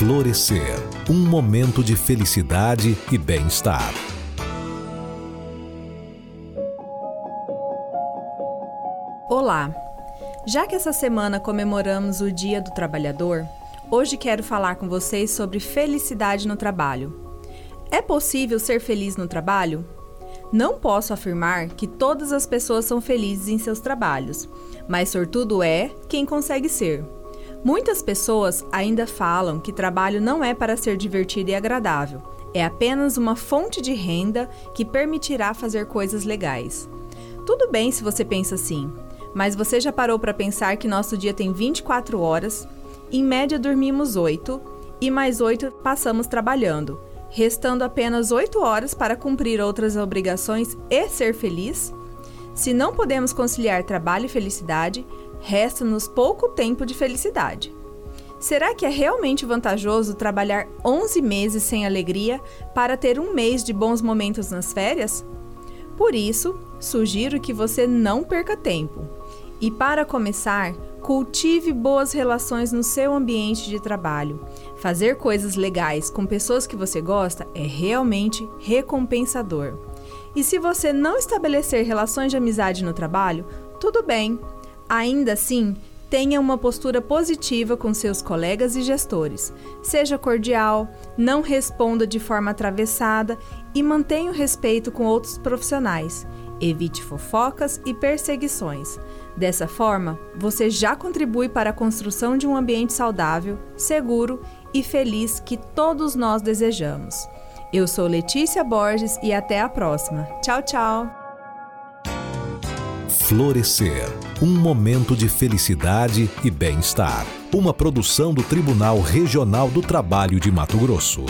Florescer um momento de felicidade e bem-estar. Olá! Já que essa semana comemoramos o Dia do Trabalhador, hoje quero falar com vocês sobre felicidade no trabalho. É possível ser feliz no trabalho? Não posso afirmar que todas as pessoas são felizes em seus trabalhos, mas sortudo é quem consegue ser. Muitas pessoas ainda falam que trabalho não é para ser divertido e agradável, é apenas uma fonte de renda que permitirá fazer coisas legais. Tudo bem se você pensa assim, mas você já parou para pensar que nosso dia tem 24 horas, em média dormimos 8 e mais 8 passamos trabalhando, restando apenas 8 horas para cumprir outras obrigações e ser feliz? Se não podemos conciliar trabalho e felicidade, resta-nos pouco tempo de felicidade. Será que é realmente vantajoso trabalhar 11 meses sem alegria para ter um mês de bons momentos nas férias? Por isso, sugiro que você não perca tempo. E para começar, cultive boas relações no seu ambiente de trabalho. Fazer coisas legais com pessoas que você gosta é realmente recompensador. E se você não estabelecer relações de amizade no trabalho, tudo bem, Ainda assim, tenha uma postura positiva com seus colegas e gestores. Seja cordial, não responda de forma atravessada e mantenha o respeito com outros profissionais. Evite fofocas e perseguições. Dessa forma, você já contribui para a construção de um ambiente saudável, seguro e feliz que todos nós desejamos. Eu sou Letícia Borges e até a próxima. Tchau, tchau! Florescer um momento de felicidade e bem-estar. Uma produção do Tribunal Regional do Trabalho de Mato Grosso.